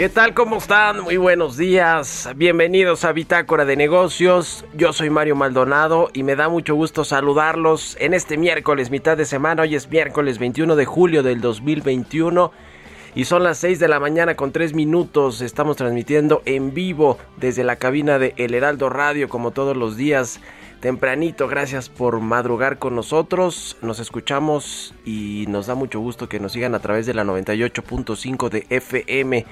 ¿Qué tal? ¿Cómo están? Muy buenos días. Bienvenidos a Bitácora de Negocios. Yo soy Mario Maldonado y me da mucho gusto saludarlos en este miércoles, mitad de semana. Hoy es miércoles 21 de julio del 2021 y son las 6 de la mañana con 3 minutos. Estamos transmitiendo en vivo desde la cabina de El Heraldo Radio como todos los días. Tempranito, gracias por madrugar con nosotros. Nos escuchamos y nos da mucho gusto que nos sigan a través de la 98.5 de FM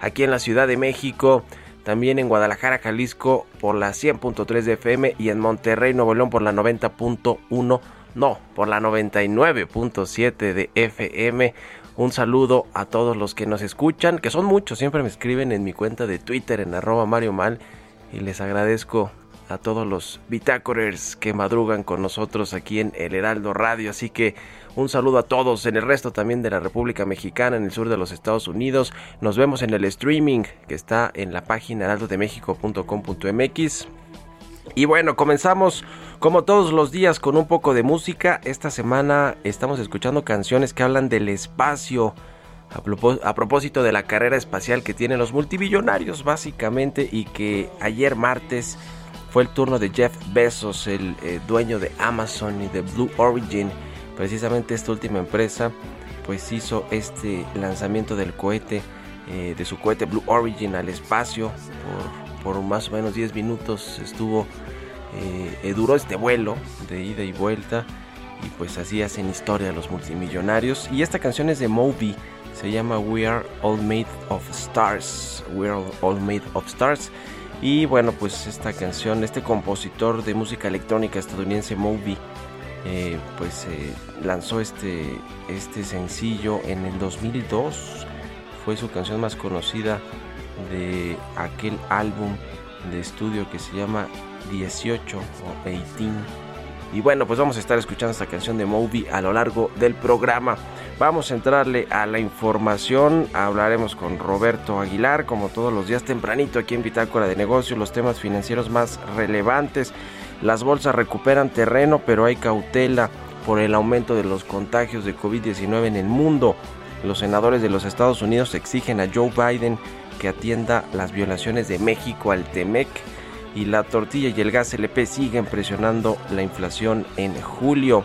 aquí en la Ciudad de México, también en Guadalajara, Jalisco por la 100.3 de FM y en Monterrey, Nuevo León por la 90.1, no, por la 99.7 de FM. Un saludo a todos los que nos escuchan, que son muchos, siempre me escriben en mi cuenta de Twitter en arroba Mario Mal y les agradezco a todos los bitácorers que madrugan con nosotros aquí en El Heraldo Radio. Así que un saludo a todos en el resto también de la República Mexicana, en el sur de los Estados Unidos. Nos vemos en el streaming que está en la página heraldodemexico.com.mx. Y bueno, comenzamos como todos los días con un poco de música. Esta semana estamos escuchando canciones que hablan del espacio. A, propós- a propósito de la carrera espacial que tienen los multimillonarios básicamente y que ayer martes fue el turno de Jeff Bezos, el eh, dueño de Amazon y de Blue Origin. Precisamente esta última empresa pues hizo este lanzamiento del cohete, eh, de su cohete Blue Origin al espacio. Por, por más o menos 10 minutos estuvo, eh, eh, duró este vuelo de ida y vuelta. Y pues así hacen historia los multimillonarios. Y esta canción es de Moby. Se llama We Are All Made of Stars. We Are All Made of Stars. Y bueno, pues esta canción, este compositor de música electrónica estadounidense Moby, eh, pues eh, lanzó este, este sencillo en el 2002. Fue su canción más conocida de aquel álbum de estudio que se llama 18 o 18. Y bueno, pues vamos a estar escuchando esta canción de Moby a lo largo del programa. Vamos a entrarle a la información. Hablaremos con Roberto Aguilar, como todos los días tempranito aquí en Bitácora de Negocios, los temas financieros más relevantes. Las bolsas recuperan terreno, pero hay cautela por el aumento de los contagios de COVID-19 en el mundo. Los senadores de los Estados Unidos exigen a Joe Biden que atienda las violaciones de México al TEMEC y la tortilla y el gas LP siguen presionando la inflación en julio.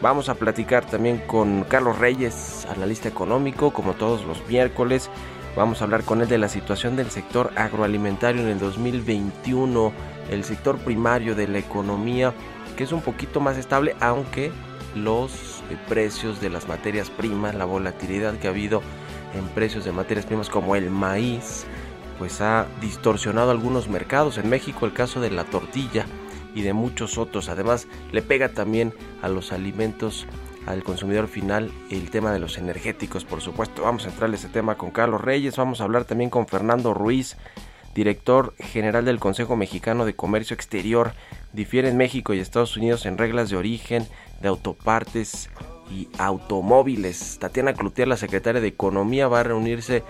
Vamos a platicar también con Carlos Reyes, analista económico, como todos los miércoles. Vamos a hablar con él de la situación del sector agroalimentario en el 2021, el sector primario de la economía, que es un poquito más estable, aunque los eh, precios de las materias primas, la volatilidad que ha habido en precios de materias primas como el maíz, pues ha distorsionado algunos mercados. En México el caso de la tortilla y de muchos otros. Además le pega también a los alimentos, al consumidor final, el tema de los energéticos, por supuesto. Vamos a entrarle ese tema con Carlos Reyes. Vamos a hablar también con Fernando Ruiz, director general del Consejo Mexicano de Comercio Exterior. Difieren México y Estados Unidos en reglas de origen, de autopartes y automóviles. Tatiana Cloutier, la secretaria de Economía, va a reunirse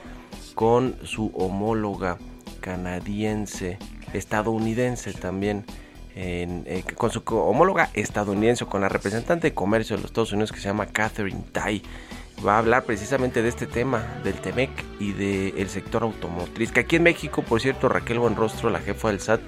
con su homóloga canadiense, estadounidense también, eh, con su homóloga estadounidense, con la representante de comercio de los Estados Unidos que se llama Catherine Tai. Va a hablar precisamente de este tema, del TEMEC y del sector automotriz. Que aquí en México, por cierto, Raquel Buenrostro, la jefa del SAT,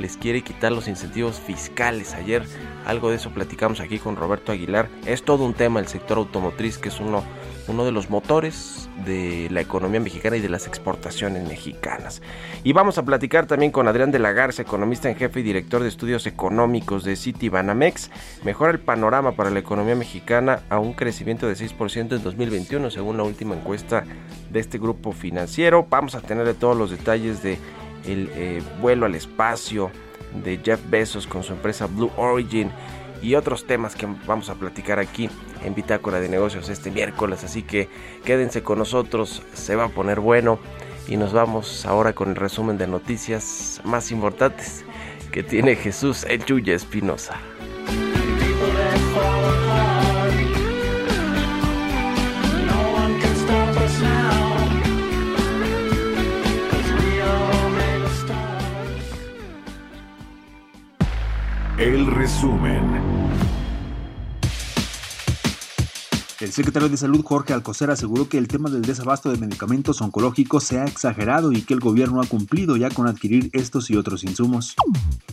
les quiere quitar los incentivos fiscales. Ayer algo de eso platicamos aquí con Roberto Aguilar. Es todo un tema el sector automotriz, que es uno, uno de los motores de la economía mexicana y de las exportaciones mexicanas. Y vamos a platicar también con Adrián de la Garza, economista en jefe y director de estudios económicos de City Banamex. Mejora el panorama para la economía mexicana a un crecimiento de 6% en 2021, según la última encuesta de este grupo financiero. Vamos a tener todos los detalles de el eh, vuelo al espacio de Jeff Bezos con su empresa Blue Origin y otros temas que vamos a platicar aquí en Bitácora de Negocios este miércoles. Así que quédense con nosotros, se va a poner bueno. Y nos vamos ahora con el resumen de noticias más importantes que tiene Jesús Echuya Espinosa. Resumen. El secretario de Salud Jorge Alcocer aseguró que el tema del desabasto de medicamentos oncológicos se ha exagerado y que el gobierno ha cumplido ya con adquirir estos y otros insumos.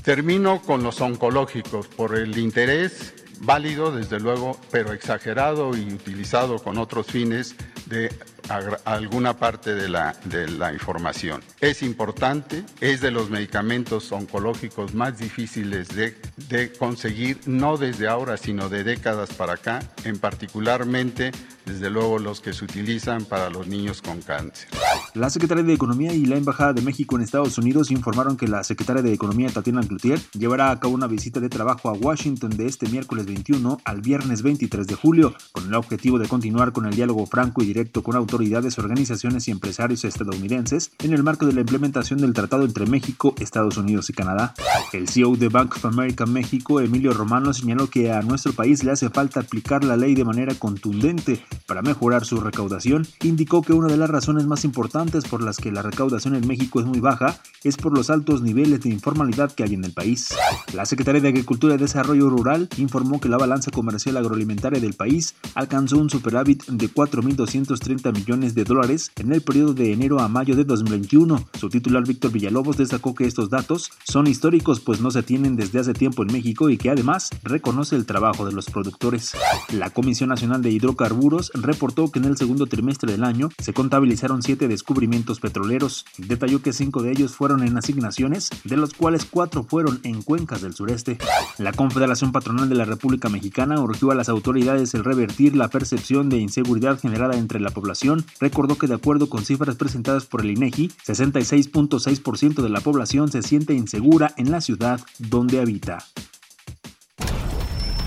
Termino con los oncológicos por el interés válido, desde luego, pero exagerado y utilizado con otros fines de alguna parte de la, de la información. Es importante, es de los medicamentos oncológicos más difíciles de, de conseguir, no desde ahora, sino de décadas para acá, en particularmente, desde luego, los que se utilizan para los niños con cáncer. La Secretaría de Economía y la Embajada de México en Estados Unidos informaron que la Secretaria de Economía Tatiana Cloutier llevará a cabo una visita de trabajo a Washington de este miércoles 21 al viernes 23 de julio, con el objetivo de continuar con el diálogo franco y directo con autoridades, organizaciones y empresarios estadounidenses en el marco de la implementación del tratado entre México, Estados Unidos y Canadá. El CEO de Bank of America México, Emilio Romano, señaló que a nuestro país le hace falta aplicar la ley de manera contundente para mejorar su recaudación. Indicó que una de las razones más importantes por las que la recaudación en México es muy baja es por los altos niveles de informalidad que hay en el país. La Secretaría de Agricultura y Desarrollo Rural informó que la balanza comercial agroalimentaria del país alcanzó un superávit de 4.230 millones de dólares en el periodo de enero a mayo de 2021. Su titular Víctor Villalobos destacó que estos datos son históricos pues no se tienen desde hace tiempo en México y que además reconoce el trabajo de los productores. La Comisión Nacional de Hidrocarburos reportó que en el segundo trimestre del año se contabilizaron siete descubrimientos petroleros. Detalló que cinco de ellos fueron en asignaciones, de los cuales cuatro fueron en cuencas del sureste. La Confederación Patronal de la República Mexicana urgió a las autoridades el revertir la percepción de inseguridad generada entre la población. Recordó que de acuerdo con cifras presentadas por el INEGI, 66.6% de la población se siente insegura en la ciudad donde habita.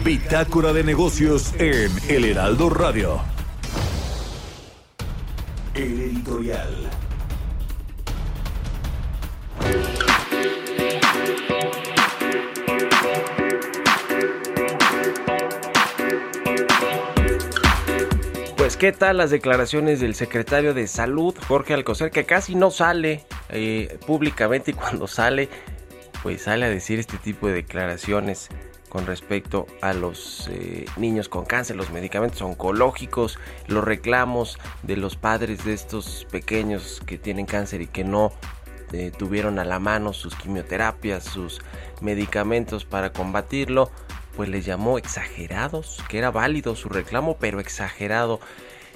Bitácora de negocios en El Heraldo Radio. El editorial. Qué tal las declaraciones del secretario de salud, Jorge Alcocer, que casi no sale eh, públicamente y cuando sale, pues sale a decir este tipo de declaraciones con respecto a los eh, niños con cáncer, los medicamentos oncológicos, los reclamos de los padres de estos pequeños que tienen cáncer y que no eh, tuvieron a la mano sus quimioterapias, sus medicamentos para combatirlo, pues les llamó exagerados, que era válido su reclamo, pero exagerado.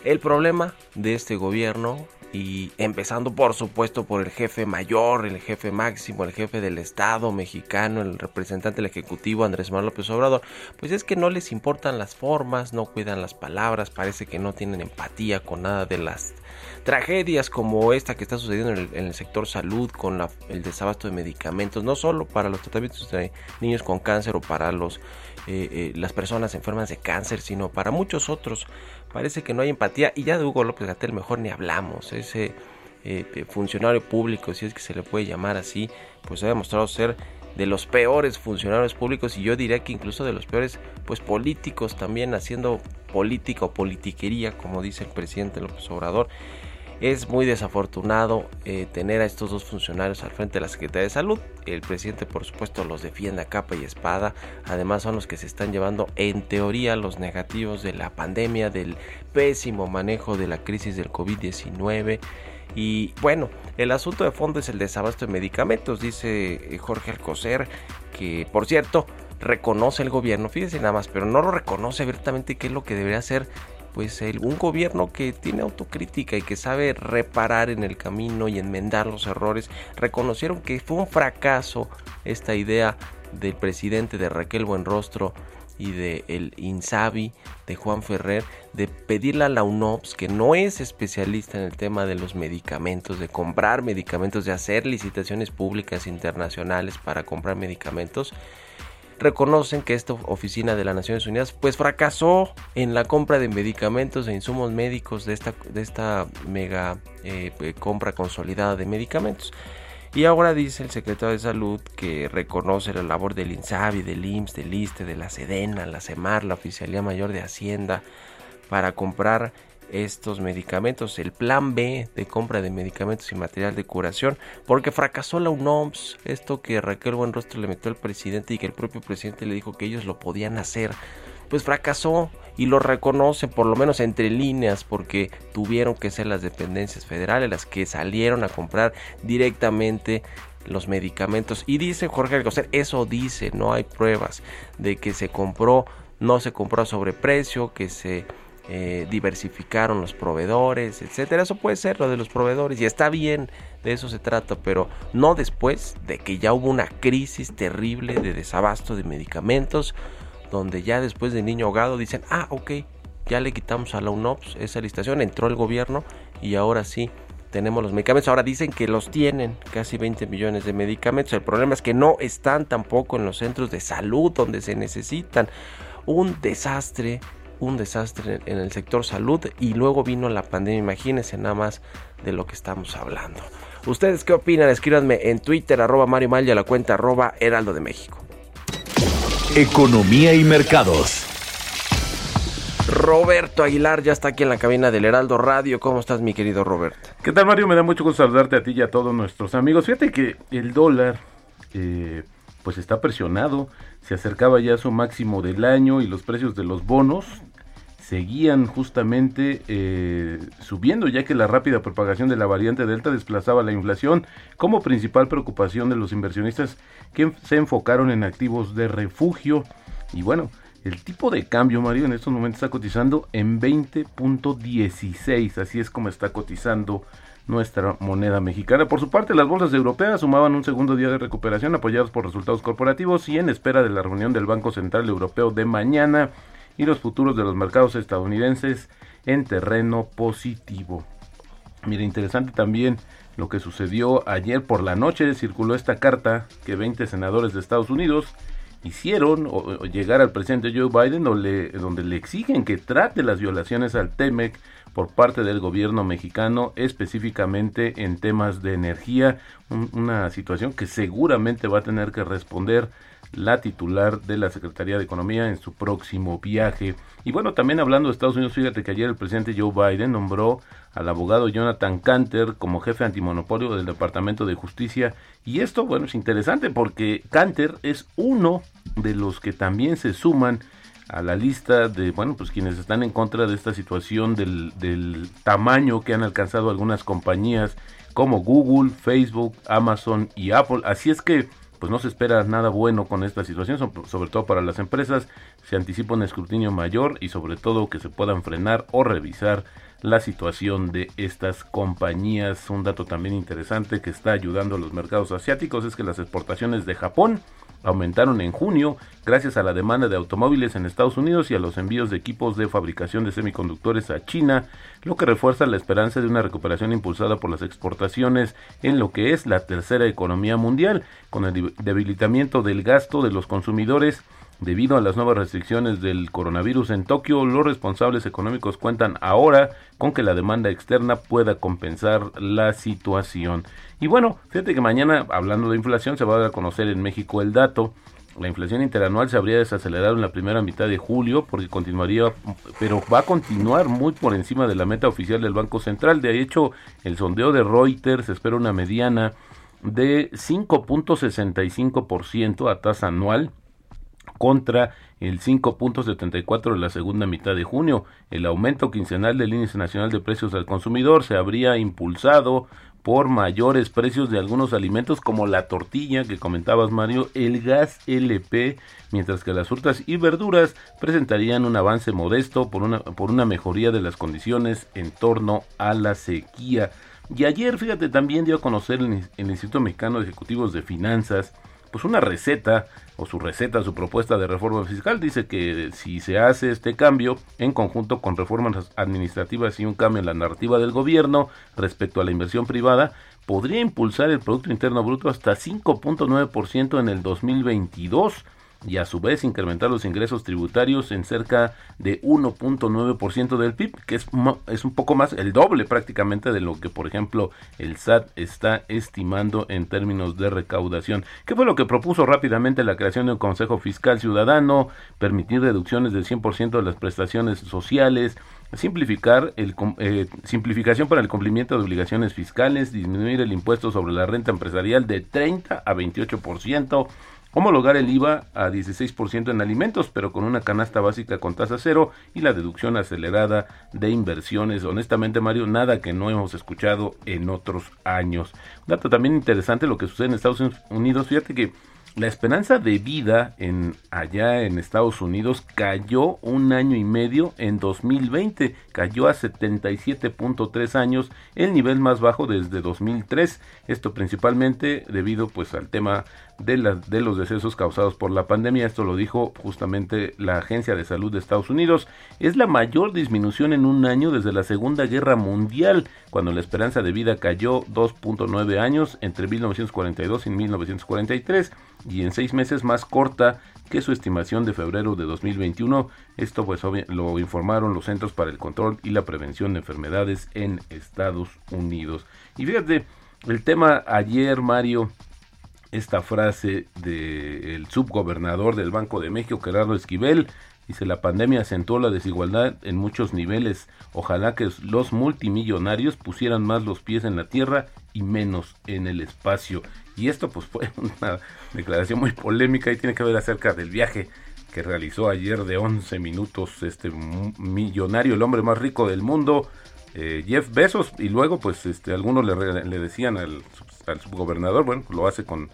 El problema de este gobierno, y empezando por supuesto por el jefe mayor, el jefe máximo, el jefe del Estado mexicano, el representante del Ejecutivo Andrés Manuel López Obrador, pues es que no les importan las formas, no cuidan las palabras, parece que no tienen empatía con nada de las tragedias como esta que está sucediendo en el, en el sector salud con la- el desabasto de medicamentos, no solo para los tratamientos de niños con cáncer o para los, eh, eh, las personas enfermas de cáncer, sino para muchos otros. Parece que no hay empatía y ya de Hugo López Gatel mejor ni hablamos. Ese eh, funcionario público, si es que se le puede llamar así, pues ha demostrado ser de los peores funcionarios públicos y yo diría que incluso de los peores pues políticos también haciendo política o politiquería como dice el presidente López Obrador Es muy desafortunado eh, tener a estos dos funcionarios al frente de la Secretaría de Salud. El presidente, por supuesto, los defiende a capa y espada. Además, son los que se están llevando, en teoría, los negativos de la pandemia, del pésimo manejo de la crisis del COVID-19. Y bueno, el asunto de fondo es el desabasto de medicamentos, dice eh, Jorge Alcocer, que por cierto reconoce el gobierno, fíjese nada más, pero no lo reconoce abiertamente qué es lo que debería hacer pues un gobierno que tiene autocrítica y que sabe reparar en el camino y enmendar los errores, reconocieron que fue un fracaso esta idea del presidente de Raquel Buenrostro y de el Insabi de Juan Ferrer de pedirle a la UNOPS que no es especialista en el tema de los medicamentos, de comprar medicamentos, de hacer licitaciones públicas internacionales para comprar medicamentos, reconocen que esta oficina de las Naciones Unidas pues fracasó en la compra de medicamentos e insumos médicos de esta, de esta mega eh, compra consolidada de medicamentos. Y ahora dice el secretario de Salud que reconoce la labor del INSABI, del IMSS, del ISTE, de la SEDENA, la CEMAR, la Oficialía Mayor de Hacienda, para comprar estos medicamentos, el plan B de compra de medicamentos y material de curación, porque fracasó la UNOMS, esto que Raquel Buenrostro le metió al presidente y que el propio presidente le dijo que ellos lo podían hacer, pues fracasó y lo reconoce por lo menos entre líneas porque tuvieron que ser las dependencias federales las que salieron a comprar directamente los medicamentos. Y dice Jorge Alcocer, eso dice, no hay pruebas de que se compró, no se compró a sobreprecio, que se eh, diversificaron los proveedores, etcétera. Eso puede ser lo de los proveedores y está bien, de eso se trata, pero no después de que ya hubo una crisis terrible de desabasto de medicamentos, donde ya después de niño ahogado dicen, ah, ok, ya le quitamos a la UNOPS esa licitación, entró el gobierno y ahora sí tenemos los medicamentos. Ahora dicen que los tienen, casi 20 millones de medicamentos. El problema es que no están tampoco en los centros de salud donde se necesitan. Un desastre un desastre en el sector salud y luego vino la pandemia. Imagínense nada más de lo que estamos hablando. ¿Ustedes qué opinan? Escríbanme en Twitter, arroba Mario Mal la cuenta arroba Heraldo de México. Economía y mercados. Roberto Aguilar ya está aquí en la cabina del Heraldo Radio. ¿Cómo estás, mi querido Roberto? ¿Qué tal, Mario? Me da mucho gusto saludarte a ti y a todos nuestros amigos. Fíjate que el dólar, eh, pues está presionado. Se acercaba ya a su máximo del año y los precios de los bonos seguían justamente eh, subiendo ya que la rápida propagación de la variante Delta desplazaba la inflación como principal preocupación de los inversionistas que se enfocaron en activos de refugio. Y bueno, el tipo de cambio, Mario, en estos momentos está cotizando en 20.16, así es como está cotizando nuestra moneda mexicana. Por su parte, las bolsas europeas sumaban un segundo día de recuperación apoyados por resultados corporativos y en espera de la reunión del Banco Central Europeo de mañana y los futuros de los mercados estadounidenses en terreno positivo. Mira, interesante también lo que sucedió ayer por la noche. Circuló esta carta que 20 senadores de Estados Unidos hicieron o, llegar al presidente Joe Biden donde le exigen que trate las violaciones al TEMEC por parte del gobierno mexicano, específicamente en temas de energía, una situación que seguramente va a tener que responder la titular de la Secretaría de Economía en su próximo viaje. Y bueno, también hablando de Estados Unidos, fíjate que ayer el presidente Joe Biden nombró al abogado Jonathan Canter como jefe antimonopolio del Departamento de Justicia. Y esto, bueno, es interesante porque Canter es uno de los que también se suman a la lista de, bueno, pues quienes están en contra de esta situación del, del tamaño que han alcanzado algunas compañías como Google, Facebook, Amazon y Apple. Así es que, pues no se espera nada bueno con esta situación, sobre todo para las empresas. Se anticipa un escrutinio mayor y sobre todo que se puedan frenar o revisar la situación de estas compañías. Un dato también interesante que está ayudando a los mercados asiáticos es que las exportaciones de Japón aumentaron en junio gracias a la demanda de automóviles en Estados Unidos y a los envíos de equipos de fabricación de semiconductores a China, lo que refuerza la esperanza de una recuperación impulsada por las exportaciones en lo que es la tercera economía mundial, con el debilitamiento del gasto de los consumidores Debido a las nuevas restricciones del coronavirus en Tokio, los responsables económicos cuentan ahora con que la demanda externa pueda compensar la situación. Y bueno, fíjate que mañana, hablando de inflación, se va a dar a conocer en México el dato La inflación interanual se habría desacelerado en la primera mitad de julio porque continuaría, pero va a continuar muy por encima de la meta oficial del Banco Central. De hecho, el sondeo de Reuters espera una mediana de 5.65% a tasa anual contra el 5.74 de la segunda mitad de junio. El aumento quincenal del índice nacional de precios al consumidor se habría impulsado por mayores precios de algunos alimentos como la tortilla que comentabas Mario, el gas LP, mientras que las frutas y verduras presentarían un avance modesto por una, por una mejoría de las condiciones en torno a la sequía. Y ayer, fíjate, también dio a conocer el, el Instituto Mexicano de Ejecutivos de Finanzas pues una receta o su receta, su propuesta de reforma fiscal. Dice que si se hace este cambio en conjunto con reformas administrativas y un cambio en la narrativa del gobierno respecto a la inversión privada, podría impulsar el Producto Interno Bruto hasta 5.9% en el 2022 y a su vez incrementar los ingresos tributarios en cerca de 1.9% del PIB, que es, es un poco más, el doble prácticamente de lo que, por ejemplo, el SAT está estimando en términos de recaudación. ¿Qué fue lo que propuso rápidamente la creación de un Consejo Fiscal Ciudadano? Permitir reducciones del 100% de las prestaciones sociales, simplificar el eh, simplificación para el cumplimiento de obligaciones fiscales, disminuir el impuesto sobre la renta empresarial de 30 a 28%, homologar el IVA a 16% en alimentos, pero con una canasta básica con tasa cero y la deducción acelerada de inversiones. Honestamente, Mario, nada que no hemos escuchado en otros años. Un dato también interesante lo que sucede en Estados Unidos. Fíjate que la esperanza de vida en allá en Estados Unidos cayó un año y medio en 2020, cayó a 77.3 años, el nivel más bajo desde 2003. Esto principalmente debido pues al tema de, los decesos causados por la pandemia. Esto lo dijo justamente la Agencia de Salud de Estados Unidos. Es la mayor disminución en un año desde la Segunda Guerra Mundial, cuando la esperanza de vida cayó 2.9 años entre 1942 y 1943 y en seis meses más corta que su estimación de febrero de 2021. Esto pues lo informaron los Centros para el Control y la Prevención de Enfermedades en Estados Unidos. Y fíjate, el tema ayer, Mario, esta frase del subgobernador del Banco de México, Gerardo Esquivel, dice la pandemia acentuó la desigualdad en muchos niveles. Ojalá que los multimillonarios pusieran más los pies en la tierra y menos en el espacio. Y esto pues fue una declaración muy polémica y tiene que ver acerca del viaje que realizó ayer de 11 minutos este millonario, el hombre más rico del mundo, eh, Jeff Bezos, y luego pues este algunos le, le decían al, al, subgobernador, bueno, lo hace con,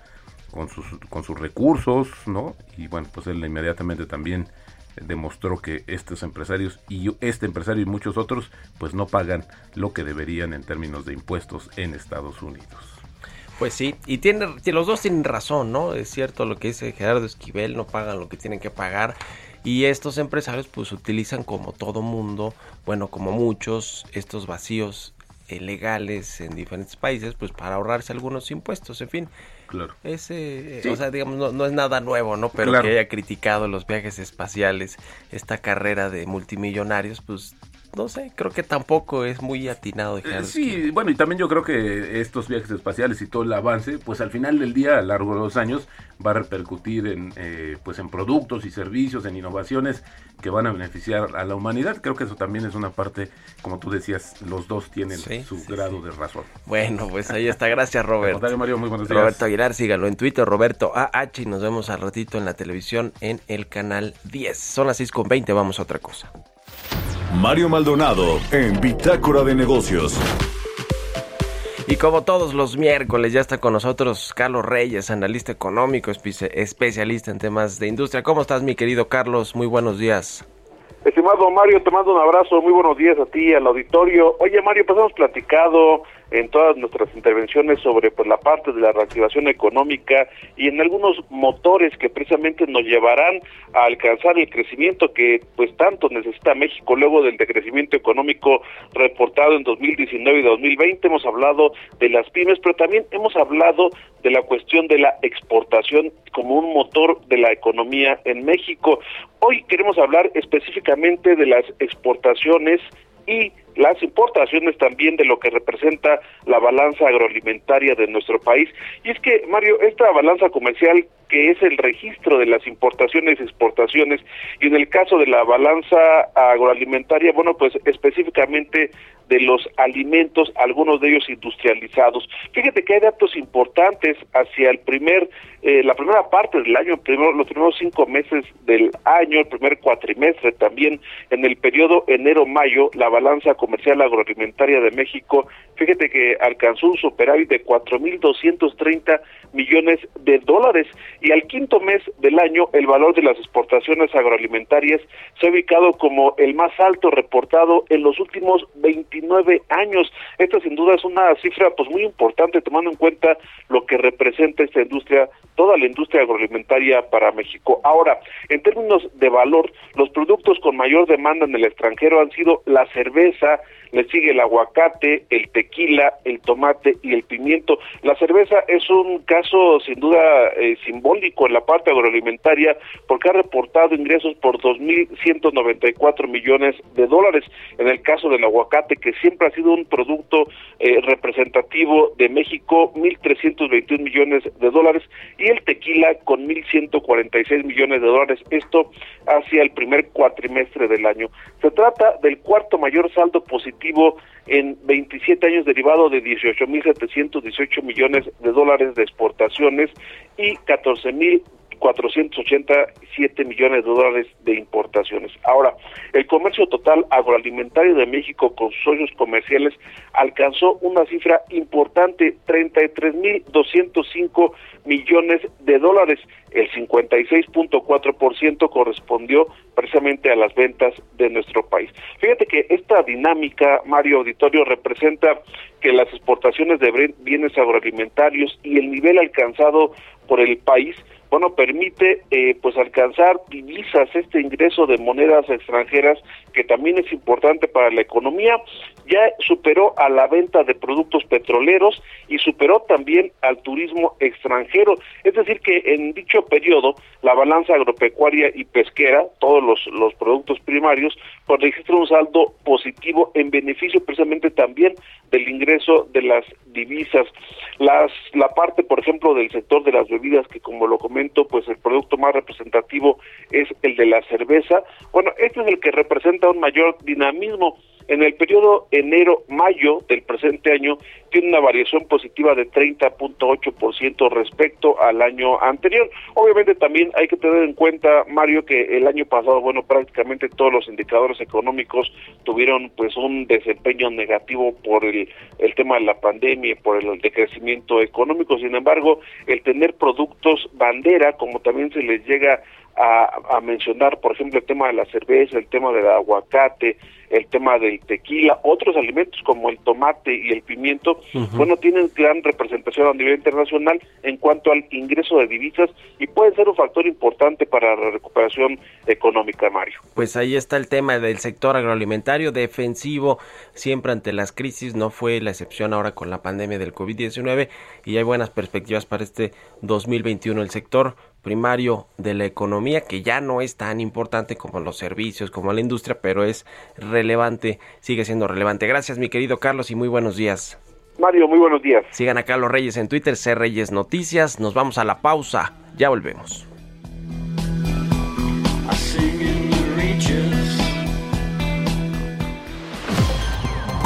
con, sus, con sus recursos, ¿no? Y bueno, pues él inmediatamente también demostró que estos empresarios y este empresario y muchos otros pues no pagan lo que deberían en términos de impuestos en Estados Unidos. Pues sí, y tiene, los dos tienen razón, ¿no? Es cierto lo que dice Gerardo Esquivel, no pagan lo que tienen que pagar. Y estos empresarios pues utilizan como todo mundo, bueno, como muchos, estos vacíos eh, legales en diferentes países, pues para ahorrarse algunos impuestos, en fin. Claro. Ese, o sea, digamos, no, es nada nuevo, ¿no? Pero que haya criticado los viajes espaciales, esta carrera de multimillonarios, pues no sé, creo que tampoco es muy atinado. Eh, sí, bueno, y también yo creo que estos viajes espaciales y todo el avance, pues al final del día, a lo largo de los años, va a repercutir en, eh, pues en productos y servicios, en innovaciones que van a beneficiar a la humanidad. Creo que eso también es una parte, como tú decías, los dos tienen su grado de razón. Bueno, pues ahí está. Gracias, Roberto. Mario, muy buenos días. Roberto Aguilar, sígalo en Twitter, Roberto AH, y nos vemos al ratito en la televisión en el canal 10. Son las 6 con 20, vamos a otra cosa. Mario Maldonado en Bitácora de Negocios. Y como todos los miércoles ya está con nosotros Carlos Reyes, analista económico, especialista en temas de industria. ¿Cómo estás mi querido Carlos? Muy buenos días. Estimado Mario, te mando un abrazo, muy buenos días a ti, al auditorio. Oye Mario, pues hemos platicado en todas nuestras intervenciones sobre pues la parte de la reactivación económica y en algunos motores que precisamente nos llevarán a alcanzar el crecimiento que pues tanto necesita México luego del decrecimiento económico reportado en 2019 y 2020 hemos hablado de las pymes pero también hemos hablado de la cuestión de la exportación como un motor de la economía en México. Hoy queremos hablar específicamente de las exportaciones y las importaciones también de lo que representa la balanza agroalimentaria de nuestro país. Y es que, Mario, esta balanza comercial que es el registro de las importaciones y exportaciones, y en el caso de la balanza agroalimentaria, bueno, pues específicamente de los alimentos, algunos de ellos industrializados. Fíjate que hay datos importantes hacia el primer, eh, la primera parte del año, primero, los primeros cinco meses del año, el primer cuatrimestre también, en el periodo enero-mayo, la balanza comercial agroalimentaria de México, fíjate que alcanzó un superávit de 4.230 millones de dólares y al quinto mes del año el valor de las exportaciones agroalimentarias se ha ubicado como el más alto reportado en los últimos 29 años. Esta sin duda es una cifra pues muy importante tomando en cuenta lo que representa esta industria, toda la industria agroalimentaria para México. Ahora, en términos de valor, los productos con mayor demanda en el extranjero han sido la cerveza, le sigue el aguacate, el tequila, el tomate y el pimiento. La cerveza es un caso sin duda eh, simbólico en la parte agroalimentaria porque ha reportado ingresos por 2.194 millones de dólares. En el caso del aguacate, que siempre ha sido un producto eh, representativo de México, 1.321 millones de dólares y el tequila con 1.146 millones de dólares. Esto hacia el primer cuatrimestre del año. Se trata del cuarto mayor saldo positivo en 27 años derivado de 18.718 millones de dólares de exportaciones y 14.000 487 millones de dólares de importaciones. Ahora, el comercio total agroalimentario de México con sus socios comerciales alcanzó una cifra importante, 33.205 millones de dólares. El 56.4% correspondió precisamente a las ventas de nuestro país. Fíjate que esta dinámica, Mario Auditorio, representa que las exportaciones de bienes agroalimentarios y el nivel alcanzado por el país bueno, permite eh, pues alcanzar divisas, este ingreso de monedas extranjeras que también es importante para la economía, ya superó a la venta de productos petroleros y superó también al turismo extranjero. Es decir, que en dicho periodo la balanza agropecuaria y pesquera, todos los, los productos primarios, pues registra un saldo positivo en beneficio precisamente también del ingreso de las divisas. Las, la parte, por ejemplo, del sector de las bebidas, que como lo comento, pues el producto más representativo es el de la cerveza. Bueno, este es el que representa un mayor dinamismo en el periodo enero-mayo del presente año tiene una variación positiva de 30.8% respecto al año anterior. Obviamente también hay que tener en cuenta, Mario, que el año pasado, bueno, prácticamente todos los indicadores económicos tuvieron pues un desempeño negativo por el, el tema de la pandemia, por el decrecimiento económico. Sin embargo, el tener productos bandera, como también se les llega mencionar, por ejemplo, el tema de la cerveza, el tema del aguacate, el tema del tequila, otros alimentos como el tomate y el pimiento, bueno, tienen gran representación a nivel internacional en cuanto al ingreso de divisas y pueden ser un factor importante para la recuperación económica, Mario. Pues ahí está el tema del sector agroalimentario defensivo, siempre ante las crisis, no fue la excepción ahora con la pandemia del COVID-19 y hay buenas perspectivas para este 2021. El sector primario de la economía que ya no es tan importante como los servicios, como la industria, pero es relevante, sigue siendo relevante. Gracias mi querido Carlos y muy buenos días. Mario, muy buenos días. Sigan a Carlos Reyes en Twitter, C Reyes Noticias. Nos vamos a la pausa. Ya volvemos.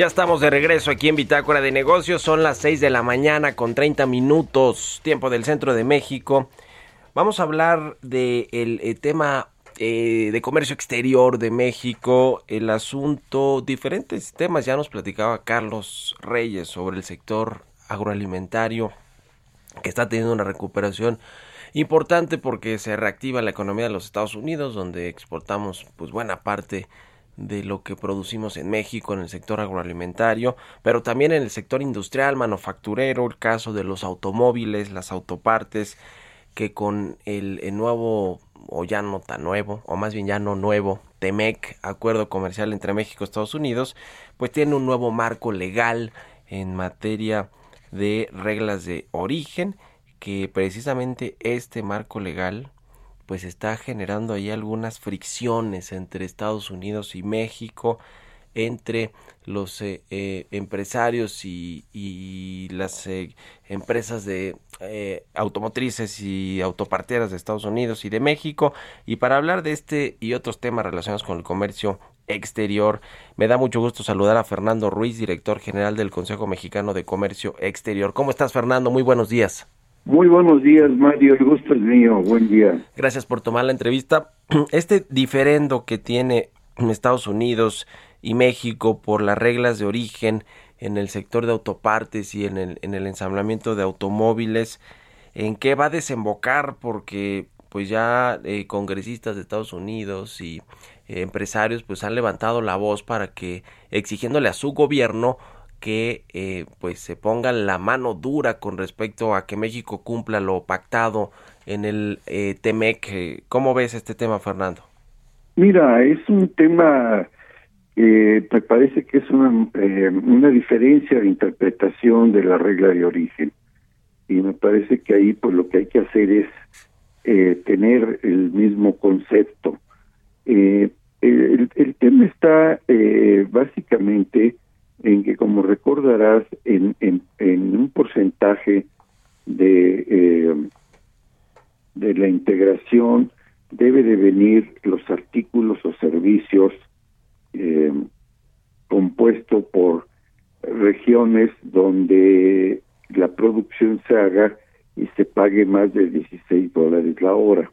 Ya estamos de regreso aquí en Bitácora de Negocios. Son las 6 de la mañana con 30 minutos, tiempo del centro de México. Vamos a hablar del de eh, tema eh, de comercio exterior de México, el asunto, diferentes temas. Ya nos platicaba Carlos Reyes sobre el sector agroalimentario que está teniendo una recuperación importante porque se reactiva la economía de los Estados Unidos, donde exportamos pues buena parte de lo que producimos en México en el sector agroalimentario, pero también en el sector industrial, manufacturero, el caso de los automóviles, las autopartes, que con el, el nuevo, o ya no tan nuevo, o más bien ya no nuevo, TEMEC, acuerdo comercial entre México y Estados Unidos, pues tiene un nuevo marco legal en materia de reglas de origen, que precisamente este marco legal pues está generando ahí algunas fricciones entre Estados Unidos y México, entre los eh, eh, empresarios y, las eh, empresas de eh, automotrices y autoparteras de Estados Unidos y de México. Y para hablar de este y otros temas relacionados con el comercio exterior, me da mucho gusto saludar a Fernando Ruiz, director general del Consejo Mexicano de Comercio Exterior. ¿Cómo estás, Fernando? Muy buenos días. Muy buenos días, Mario. El gusto es mío. Buen día. Gracias por tomar la entrevista. Este diferendo que tiene Estados Unidos y México por las reglas de origen en el sector de autopartes y en el, en el ensamblamiento de automóviles, ¿en qué va a desembocar? Porque pues ya eh, congresistas de Estados Unidos y eh, empresarios pues han levantado la voz para que exigiéndole a su gobierno que eh, pues se ponga la mano dura con respecto a que México cumpla lo pactado en el eh, TEMEC. ¿Cómo ves este tema, Fernando? Mira, es un tema que me parece que es una, eh, una diferencia de interpretación de la regla de origen. Y me parece que ahí pues lo que hay que hacer es eh, tener el mismo concepto. Eh, el, el tema está eh, básicamente en que, como recordarás, en, en, un porcentaje de, eh, de la integración debe de venir los artículos o servicios eh, compuesto por regiones donde la producción se haga y se pague más de 16 dólares la hora.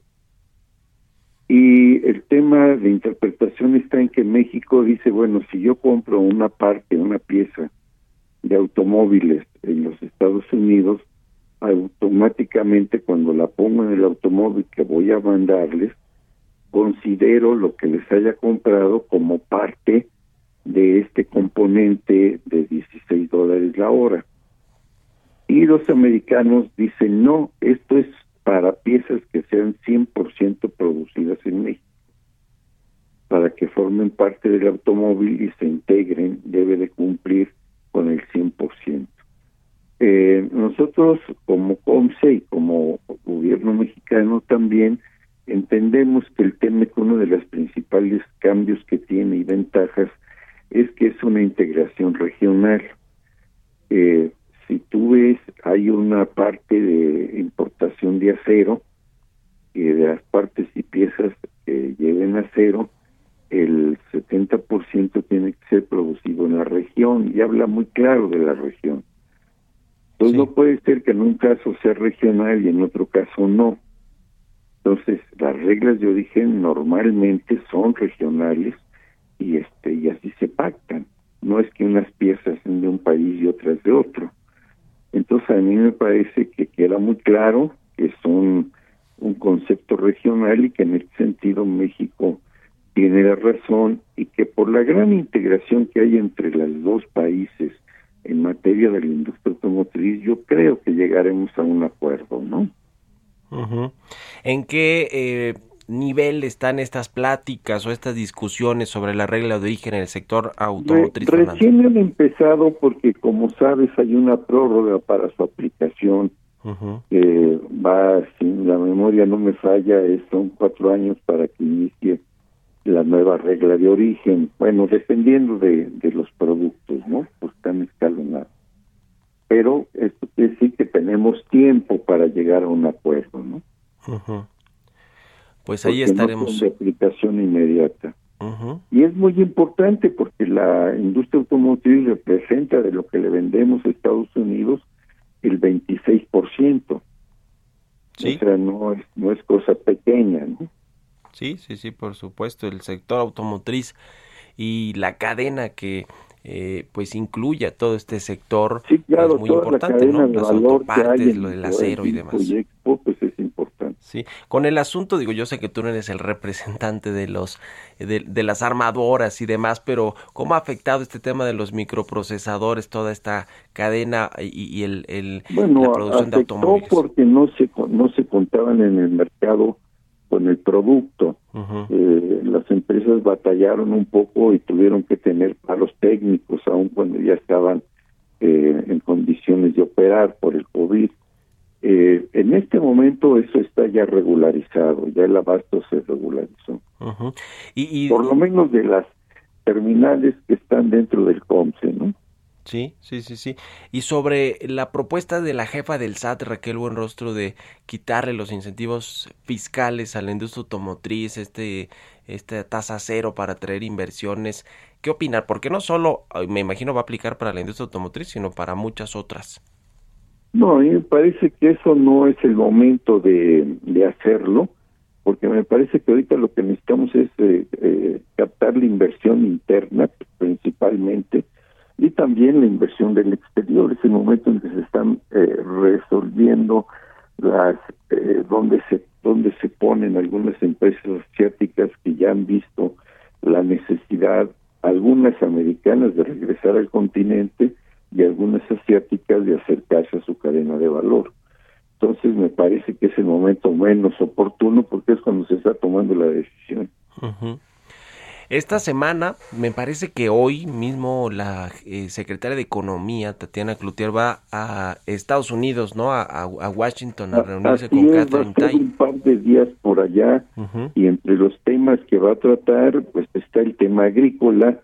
Y el tema de interpretación está en que México dice, bueno, si yo compro una parte, una pieza de automóviles en los Estados Unidos, automáticamente cuando la pongo en el automóvil que voy a mandarles, considero lo que les haya comprado como parte de este componente de 16 dólares la hora. Y los americanos dicen, no, esto es para piezas que sean 100% producidas en México. Para que formen parte del automóvil y se integren, debe de cumplir con el 100%. Eh, nosotros como COMSE y como gobierno mexicano también entendemos que el TEMEC, uno de los principales cambios que tiene y ventajas, es que es una integración regional. Eh, hay una parte de importación de acero, y de las partes y piezas que lleven acero, el 70% tiene que ser producido en la región, y habla muy claro de la región. Entonces no puede ser que en un caso sea regional y en otro caso no. Entonces, las reglas de origen normalmente son regionales y este y así se pactan. No es que unas piezas sean de un país y otras de otro. Entonces, a mí me parece que queda muy claro que es un, concepto regional y que en ese sentido México tiene la razón y que por la gran integración que hay entre los dos países en materia de la industria automotriz, yo creo que llegaremos a un acuerdo, ¿no? ¿En qué eh, nivel están estas pláticas o estas discusiones sobre la regla de origen en el sector automotriz? Re- recién han empezado porque, como sabes, hay una prórroga para su aplicación que va, si la memoria no me falla, es- son cuatro años para que inicie la nueva regla de origen. Bueno, dependiendo de, de los productos, ¿no? Pues están escalonados. Pero esto quiere decir que tenemos tiempo para llegar a un acuerdo, ¿no? Ujú. Pues ahí no estaremos. de aplicación inmediata. Y es muy importante porque la industria automotriz representa de lo que le vendemos a Estados Unidos el 26%. Sí. O sea, no es, no es cosa pequeña, ¿no? Sí, sí, sí, por supuesto, el sector automotriz y la cadena que eh, pues incluya todo este sector sí, claro, es muy toda importante, la cadena ¿no? de Las valor que hay autopartes, en lo del acero y demás. proyecto, pues es importante. Sí, con el asunto, digo, yo sé que tú no eres el representante de los de, de las armadoras y demás, pero ¿cómo ha afectado este tema de los microprocesadores, toda esta cadena y, y el, el Bueno, la producción de afectó automóviles? porque no se no se contaban en el mercado con el producto. Eh, las empresas batallaron un poco y tuvieron que tener paros técnicos, aun cuando ya estaban eh, en condiciones de operar por el COVID. Eh, en este momento eso está ya regularizado, ya el abasto se regularizó. Y, y- Por lo menos de las terminales que están dentro del COMSE, ¿no? Sí, sí, sí, sí. Y sobre la propuesta de la jefa del SAT, Raquel Buenrostro, de quitarle los incentivos fiscales a la industria automotriz, este, esta tasa cero para traer inversiones, ¿qué opinar? Porque no solo, me imagino, va a aplicar para la industria automotriz, sino para muchas otras. No, a mí me parece que eso no es el momento de, de hacerlo, porque me parece que ahorita lo que necesitamos es eh, eh, captar la inversión interna principalmente y también la inversión del exterior. Es el momento en que se están eh, resolviendo las eh, donde se donde se ponen algunas empresas asiáticas que ya han visto la necesidad, algunas americanas de regresar al continente y algunas asiáticas de acercarse a su cadena de valor. Entonces me parece que es el momento menos oportuno porque es cuando se está tomando la decisión. Ujú. Esta semana, me parece que hoy mismo la eh, secretaria de Economía, Tatiana Cloutier, va a Estados Unidos, ¿no? A, a- a Washington a reunirse Así con va a Catherine Tai. un par de días por allá Ujú. y entre los temas que va a tratar, pues está el tema agrícola,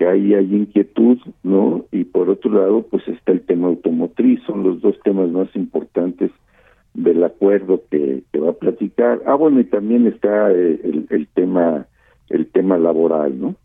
que ahí hay inquietud, ¿no? Y por otro lado, pues está el tema automotriz, son los dos temas más importantes del acuerdo que, va a platicar. Ah, bueno, y también está eh, el, el tema el tema laboral, ¿no?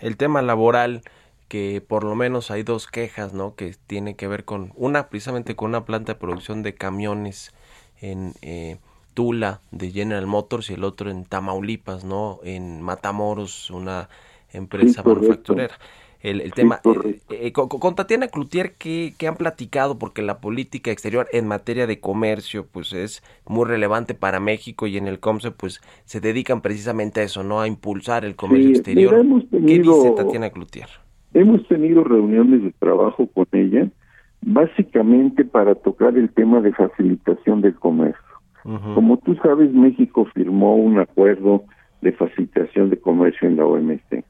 el tema laboral que por lo menos hay dos quejas, ¿no? Que tiene que ver con una precisamente con una planta de producción de camiones en eh, Tula de General Motors y el otro en Tamaulipas, ¿no? En Matamoros, una empresa manufacturera. El, el Sí, tema eh, correcto. eh, con, con Tatiana Cloutier ¿qué, qué han platicado porque la política exterior en materia de comercio pues es muy relevante para México y en el COMSE pues se dedican precisamente a eso, ¿no? A impulsar el comercio Sí, exterior. mira, ¿Qué dice Tatiana Cloutier? Hemos tenido reuniones de trabajo con ella, básicamente para tocar el tema de facilitación del comercio. Como tú sabes, México firmó un acuerdo de facilitación de comercio en la OMC.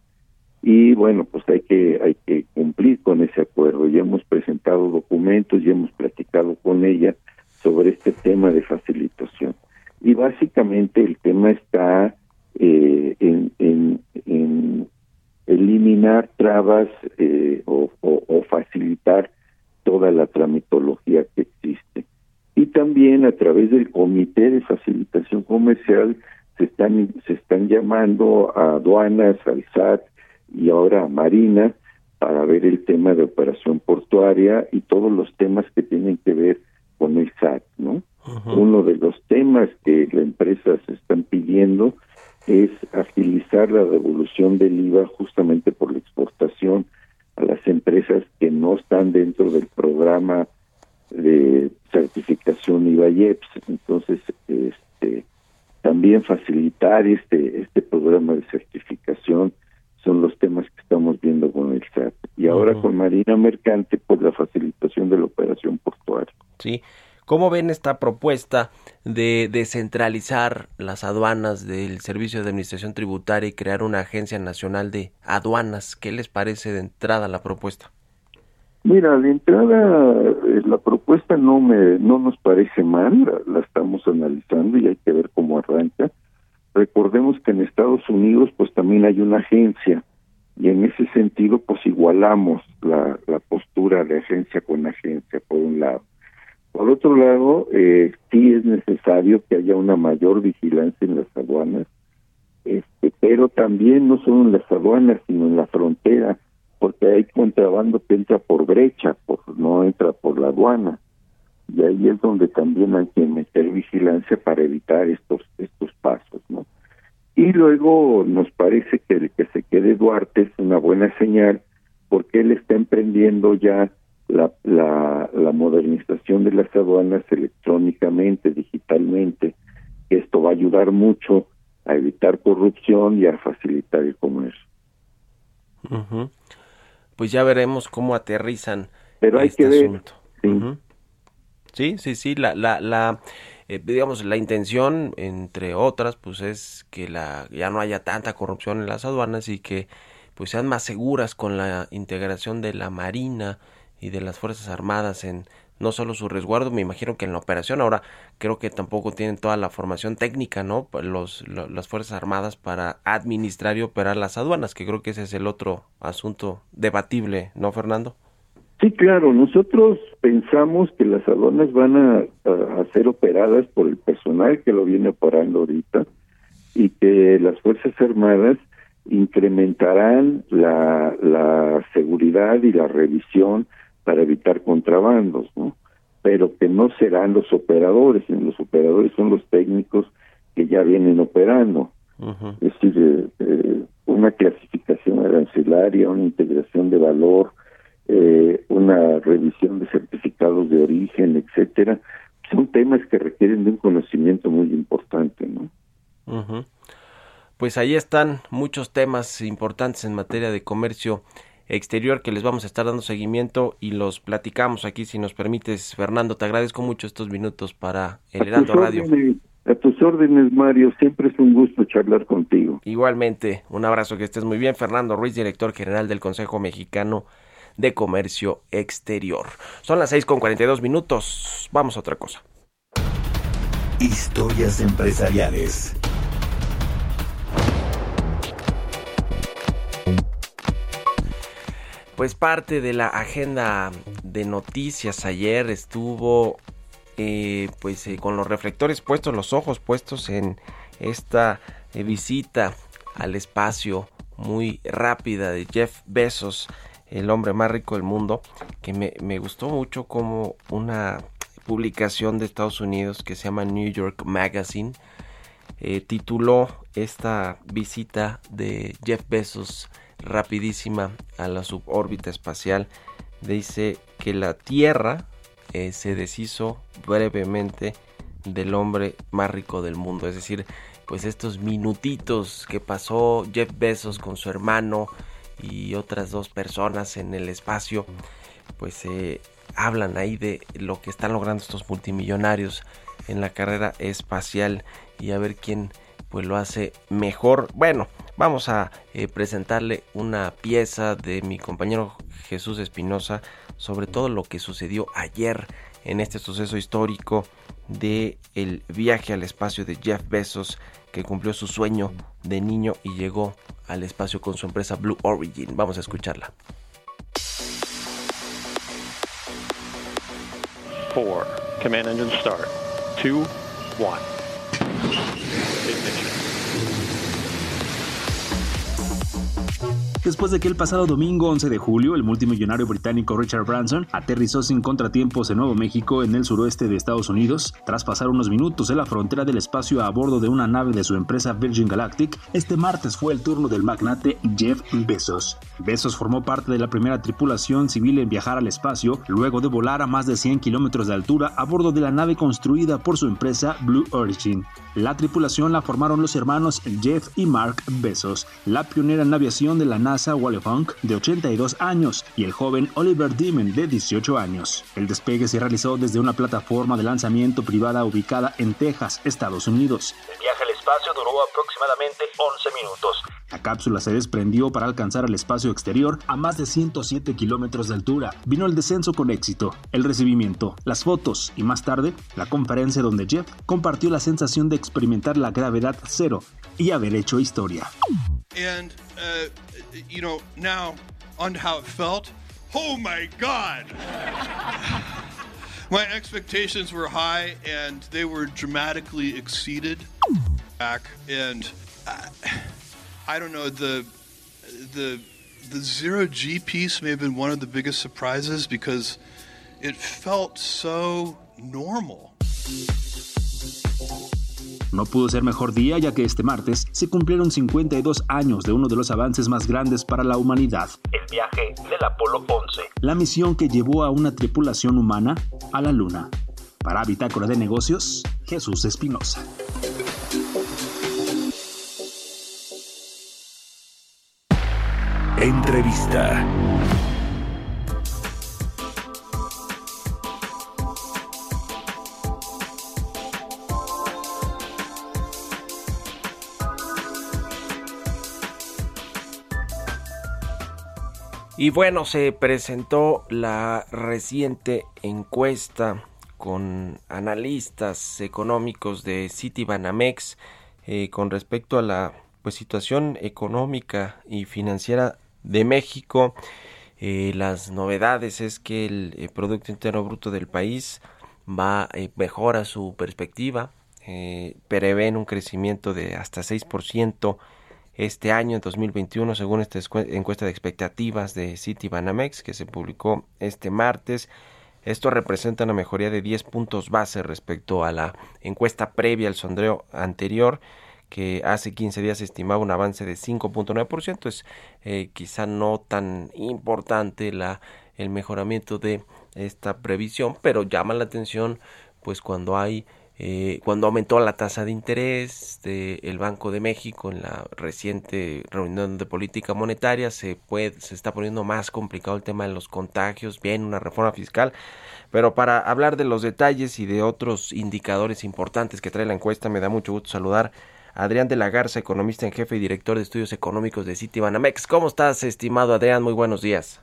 Y bueno, pues hay que hay que cumplir con ese acuerdo. Ya hemos presentado documentos, ya hemos platicado con ella sobre este tema de facilitación. Y básicamente el tema está eh, en, en, eliminar trabas eh, o, o- o facilitar toda la tramitología que existe. Y también a través del Comité de Facilitación Comercial se están, se están llamando a aduanas, al SAT y ahora a Marina para ver el tema de operación portuaria y todos los temas que tienen que ver con el SAT, ¿no? Uno de los temas que la empresa se están pidiendo es agilizar la devolución del IVA justamente por la exportación a las empresas que no están dentro del programa de certificación IVA-IEPS. Entonces, este, también facilitar este este programa de certificación son los temas que estamos viendo con el SAT. Y ahora con Marina Mercante, por la facilitación de la operación portuaria. ¿sí? ¿Cómo ven esta propuesta de descentralizar las aduanas del Servicio de Administración Tributaria y crear una agencia nacional de aduanas? ¿Qué les parece de entrada la propuesta? Mira, de entrada eh, la propuesta no me no nos parece mal, la, la estamos analizando y hay que ver cómo arranca. Recordemos que en Estados Unidos pues también hay una agencia y en ese sentido pues igualamos la, postura de agencia con agencia por un lado. Por otro lado, eh, sí es necesario que haya una mayor vigilancia en las aduanas, este, pero también no solo en las aduanas, sino en la frontera, porque hay contrabando que entra por brecha, por, no entra por la aduana. Y ahí es donde también hay que meter vigilancia para evitar estos estos pasos, ¿no? Y luego nos parece que el que se quede Duarte es una buena señal porque él está emprendiendo ya la, la, la modernización de las aduanas electrónicamente, digitalmente. Esto va a ayudar mucho a evitar corrupción y a facilitar el comercio. Pues ya veremos cómo aterrizan Pero hay este que ver, asunto. sí. Sí, sí, sí, la, la, la eh, digamos, la intención, entre otras, pues es que la, ya no haya tanta corrupción en las aduanas y que pues sean más seguras con la integración de la Marina y de las Fuerzas Armadas en no solo su resguardo, me imagino que en la operación. Ahora creo que tampoco tienen toda la formación técnica, ¿no? Los, lo- las Fuerzas Armadas para administrar y operar las aduanas, que creo que ese es el otro asunto debatible, ¿no, Fernando? Sí, claro, nosotros pensamos que las aduanas van a, a- a ser operadas por el personal que lo viene operando ahorita y que las Fuerzas Armadas incrementarán la, la seguridad y la revisión para evitar contrabandos, ¿no? Pero que no serán los operadores, los operadores son los técnicos que ya vienen operando. Es decir, eh, eh, una clasificación arancelaria, una integración de valor, eh, una revisión de certificados de origen, etcétera, son temas que requieren de un conocimiento muy importante, ¿no? Ujú. Pues ahí están muchos temas importantes en materia de comercio exterior que les vamos a estar dando seguimiento y los platicamos aquí si nos permites Fernando te agradezco mucho estos minutos para el Heraldo Radio órdenes, a tus órdenes, Mario, siempre es un gusto charlar contigo. igualmente un abrazo que estés muy bien Fernando Ruiz director general del Consejo Mexicano de Comercio Exterior. Son las seis con 42 minutos. Vamos a otra cosa. Historias empresariales. Pues parte de la agenda de noticias ayer estuvo eh, pues eh, con los reflectores puestos, los ojos puestos en esta eh, visita al espacio muy rápida de Jeff Bezos, el hombre más rico del mundo, que me, gustó mucho como una publicación de Estados Unidos que se llama New York Magazine eh, tituló esta visita de Jeff Bezos rapidísima a la subórbita espacial. Dice que la Tierra eh, se deshizo brevemente del hombre más rico del mundo. Es decir, pues estos minutitos que pasó Jeff Bezos con su hermano y otras dos personas en el espacio, pues eh, hablan ahí de lo que están logrando estos multimillonarios en la carrera espacial y a ver quién pues lo hace mejor. Bueno, vamos a eh, presentarle una pieza de mi compañero Jesús Espinosa sobre todo lo que sucedió ayer en este suceso histórico de el viaje al espacio de Jeff Bezos que cumplió su sueño de niño y llegó al espacio con su empresa Blue Origin. Vamos a escucharla. 4. Command engine start. 2, 1. Después de que el pasado domingo 11 de julio el multimillonario británico Richard Branson aterrizó sin contratiempos en Nuevo México en el suroeste de Estados Unidos, tras pasar unos minutos en la frontera del espacio a bordo de una nave de su empresa Virgin Galactic, este martes fue el turno del magnate Jeff Bezos. Bezos formó parte de la primera tripulación civil en viajar al espacio luego de volar a más de 100 kilómetros de altura a bordo de la nave construida por su empresa Blue Origin. La tripulación la formaron los hermanos Jeff y Mark Bezos, la pionera en aviación de la NASA Wally Funk, de 82 años, y el joven Oliver Demon, de 18 años. El despegue se realizó desde una plataforma de lanzamiento privada ubicada en Texas, Estados Unidos. El viaje espacio duró aproximadamente 11 minutos. La cápsula se desprendió para alcanzar el espacio exterior a más de 107 kilómetros de altura. Vino el descenso con éxito, el recibimiento, las fotos y más tarde la conferencia donde Jeff compartió la sensación de experimentar la gravedad cero y haber hecho historia. And, uh, you know, now on how it felt, oh my God! my expectations were high and they were dramatically exceeded. Back and I, I don't know the the the zero G piece may have been one of the biggest surprises because it felt so normal. No pudo ser mejor día ya que este martes se cumplieron 52 años de uno de los avances más grandes para la humanidad. El viaje del Apolo 11. La misión que llevó a una tripulación humana a la Luna. Para Bitácora de Negocios, Jesús Espinosa. Entrevista. Y bueno, se presentó la reciente encuesta con analistas económicos de Citibanamex eh, con respecto a la pues, situación económica y financiera de México. Eh, las novedades es que el, eh, Producto Interno Bruto del país va eh, mejora su perspectiva, eh, prevén un crecimiento de hasta 6% este año, en 2021, según esta encuesta de expectativas de Citibanamex que se publicó este martes. Esto representa una mejoría de 10 puntos base respecto a la encuesta previa al sondeo anterior que hace 15 días estimaba un avance de 5.9%. Es eh, quizá no tan importante la, el mejoramiento de esta previsión, pero llama la atención pues cuando hay eh, cuando aumentó la tasa de interés del Banco de México en la reciente reunión de política monetaria se puede se está poniendo más complicado el tema de los contagios bien una reforma fiscal pero para hablar de los detalles y de otros indicadores importantes que trae la encuesta me da mucho gusto saludar Adrián de la Garza, economista en jefe y director de estudios económicos de Citibanamex. ¿Cómo estás, estimado Adrián? Muy buenos días.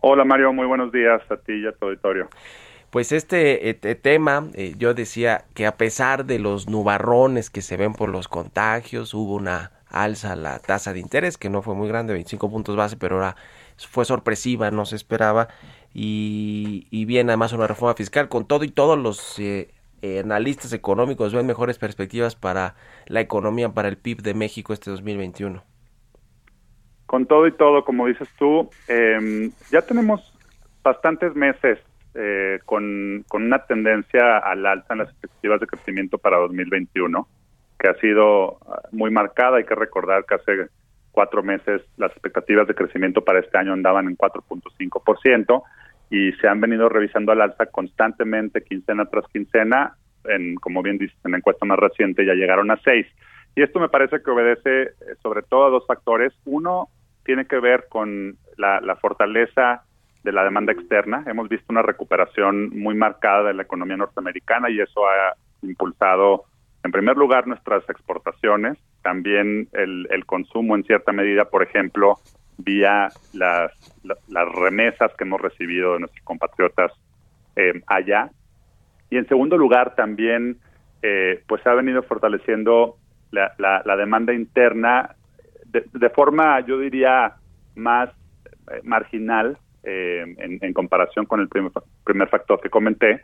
Hola Mario, muy buenos días a ti y a tu auditorio. Pues este eh, te- tema, eh, yo decía que a pesar de los nubarrones que se ven por los contagios, hubo una alza a la tasa de interés, que no fue muy grande, 25 puntos base, pero ahora fue sorpresiva, no se esperaba. Y, y bien, además una reforma fiscal, con todo y todos los eh, eh, analistas económicos ven mejores perspectivas para la economía, para el PIB de México este 2021. Con todo y todo, como dices tú, eh, ya tenemos bastantes meses eh, con, una tendencia al alza en las expectativas de crecimiento para 2021, que ha sido ah, muy marcada. Hay que recordar que hace cuatro meses las expectativas de crecimiento para este año andaban en 4.5% y se han venido revisando al alza constantemente, quincena tras quincena. En, como bien dices, en la encuesta más reciente ya llegaron a 6. Y esto me parece que obedece eh, sobre todo a dos factores. Uno tiene que ver con la, la fortaleza de la demanda externa. Hemos visto una recuperación muy marcada de la economía norteamericana y eso ha impulsado, en primer lugar, nuestras exportaciones, también el, el consumo en cierta medida, por ejemplo, vía las, la- las remesas que hemos recibido de nuestros compatriotas eh, allá. Y en segundo lugar, también eh, pues ha venido fortaleciendo la, la- la demanda interna de, forma, yo diría, más eh, marginal eh, en, comparación con el primer, primer factor que comenté.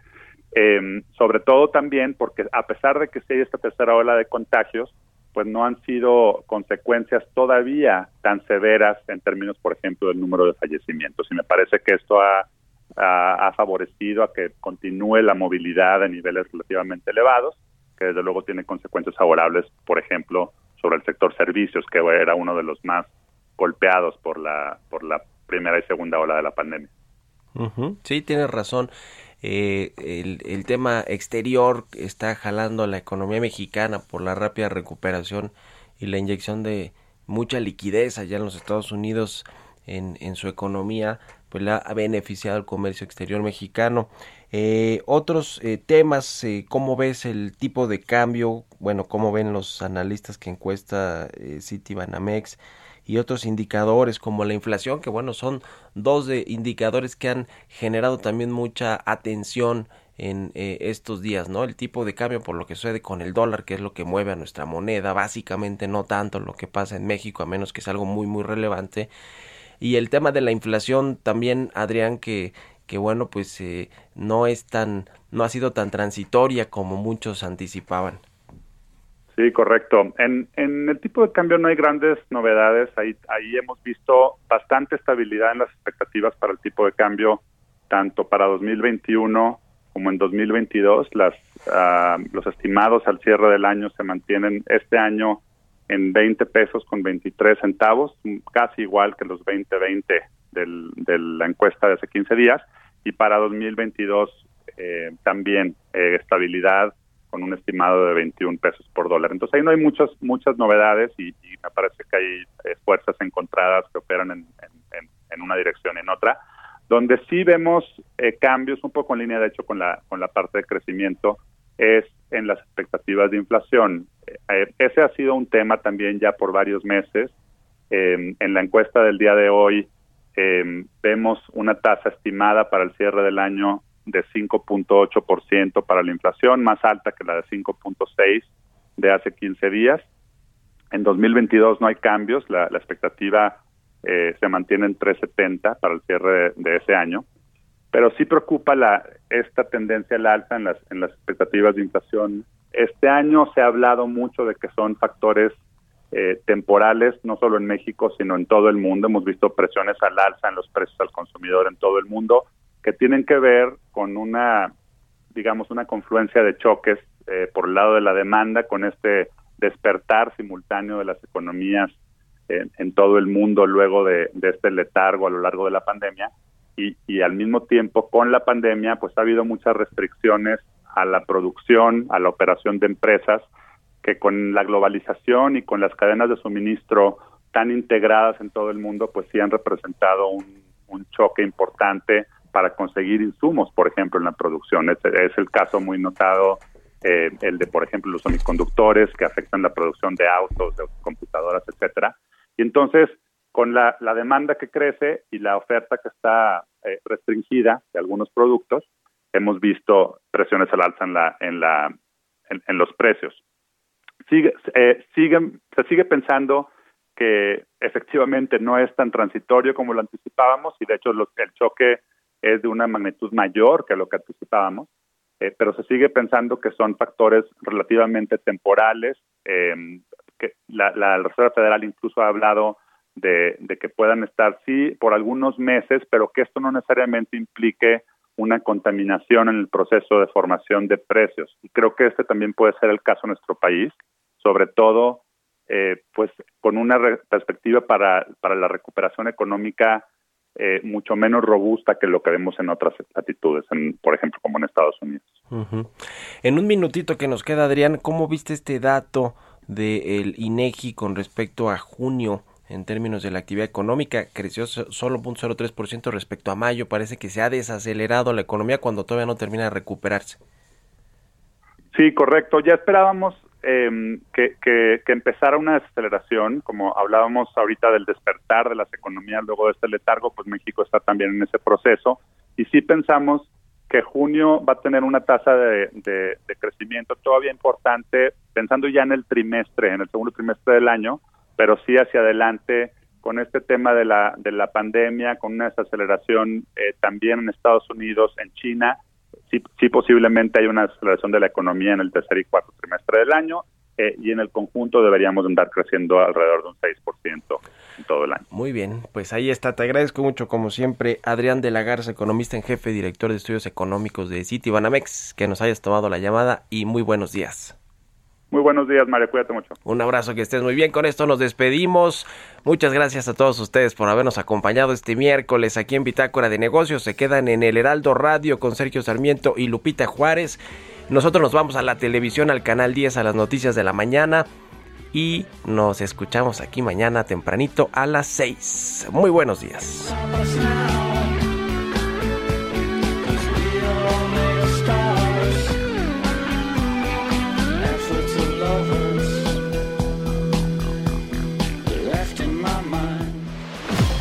Sobre todo también porque a pesar de que sí hay esta tercera ola de contagios, pues no han sido consecuencias todavía tan severas en términos, por ejemplo, del número de fallecimientos. Y me parece que esto ha, favorecido a que continúe la movilidad a niveles relativamente elevados, que desde luego tiene consecuencias favorables, por ejemplo, sobre el sector servicios, que era uno de los más golpeados por la, por la primera y segunda ola de la pandemia. Sí, tienes razón. Eh, el, el tema exterior está jalando a la economía mexicana por la rápida recuperación y la inyección de mucha liquidez allá en los Estados Unidos en, en su economía, pues la ha beneficiado el comercio exterior mexicano. Eh, otros eh, temas, eh, ¿cómo ves el tipo de cambio? Bueno, ¿cómo ven los analistas que encuesta eh, Citibanamex? Y otros indicadores como la inflación, que bueno, son dos de indicadores que han generado también mucha atención en eh, estos días, ¿no? El tipo de cambio por lo que sucede con el dólar, que es lo que mueve a nuestra moneda, básicamente no tanto lo que pasa en México, a menos que es algo muy, muy relevante. Y el tema de la inflación también, Adrián, que, que bueno, pues eh, no es tan, no ha sido tan transitoria como muchos anticipaban. Sí, correcto. En, en el tipo de cambio no hay grandes novedades. Ahí, ahí hemos visto bastante estabilidad en las expectativas para el tipo de cambio, tanto para 2021 como en 2022. Las, ah, los estimados al cierre del año se mantienen este año en 20 pesos con 23 centavos, casi igual que los 2020 del, de la encuesta de hace 15 días. Y para 2022 eh, también eh, estabilidad con un estimado de 21 pesos por dólar. Entonces ahí no hay muchas muchas novedades y, me parece que hay eh, fuerzas encontradas que operan en, en, en, una dirección y en otra. Donde sí vemos eh, cambios un poco en línea, de hecho, con la, con la parte de crecimiento, es en las expectativas de inflación. Eh, ese ha sido un tema también ya por varios meses. Eh, en la encuesta del día de hoy eh, vemos una tasa estimada para el cierre del año de 5.8% para la inflación, más alta que la de 5.6 de hace 15 días. En 2022 no hay cambios, la, expectativa eh, se mantiene en 3.70 para el cierre de, de, ese año, pero sí preocupa la esta tendencia al alza en las en las expectativas de inflación. Este año se ha hablado mucho de que son factores eh, temporales, no solo en México, sino en todo el mundo. Hemos visto presiones al alza en los precios al consumidor en todo el mundo que tienen que ver con una, digamos, una confluencia de choques eh, por el lado de la demanda, con este despertar simultáneo de las economías en, todo el mundo luego de, este letargo a lo largo de la pandemia. Y, al mismo tiempo con la pandemia pues ha habido muchas restricciones a la producción, a la operación de empresas que con la globalización y con las cadenas de suministro tan integradas en todo el mundo pues sí han representado un choque importante para conseguir insumos, por ejemplo, en la producción. Es, es el caso muy notado eh, el de, por ejemplo, los semiconductores que afectan la producción de autos, de computadoras, etcétera. Y entonces, con la, la, demanda que crece y la oferta que está eh, restringida de algunos productos, hemos visto presiones al alza en la en la en, en los precios. Sigue, eh, sigue, se sigue pensando que efectivamente no es tan transitorio como lo anticipábamos y de hecho los, el choque es de una magnitud mayor que lo que anticipábamos, eh, pero se sigue pensando que son factores relativamente temporales. Eh, la, Reserva Federal incluso ha hablado de, de, que puedan estar, sí, por algunos meses, pero que esto no necesariamente implique una contaminación en el proceso de formación de precios. Y creo que este también puede ser el caso en nuestro país, sobre todo, eh, pues, con una perspectiva para, para la recuperación económica eh, mucho menos robusta que lo que vemos en otras latitudes, en, por ejemplo, como en Estados Unidos. Uh -huh. En un minutito que nos queda, Adrián, ¿cómo viste este dato del INEGI con respecto a junio? En términos de la actividad económica, creció solo 0.03% respecto a mayo. Parece que se ha desacelerado la economía cuando todavía no termina de recuperarse. Sí, correcto. Ya esperábamos eh, que, que, empezara una desaceleración, como hablábamos ahorita del despertar de las economías luego de este letargo, pues México está también en ese proceso. Y sí pensamos que junio va a tener una tasa de crecimiento todavía importante, pensando ya en el trimestre, en el segundo trimestre del año, pero sí hacia adelante con este tema de la, de la pandemia, con una desaceleración eh, también en Estados Unidos, en China, sí, sí posiblemente hay una aceleración de la economía en el tercer y cuarto trimestre del año eh, y en el conjunto deberíamos andar creciendo alrededor de un 6% en todo el año. Muy bien, pues ahí está. Te agradezco mucho, como siempre, Adrián de la Garza, economista en jefe, director de estudios económicos de Citibanamex, que nos hayas tomado la llamada y muy buenos días. Muy buenos días, María. Cuídate mucho. Un abrazo, que estés muy bien. Con esto nos despedimos. Muchas gracias a todos ustedes por habernos acompañado este miércoles aquí en Bitácora de Negocios. Se quedan en el Heraldo Radio con Sergio Sarmiento y Lupita Juárez. Nosotros nos vamos a la televisión, al canal 10, a las noticias de la mañana. Y nos escuchamos aquí mañana tempranito a las 6. Muy buenos días.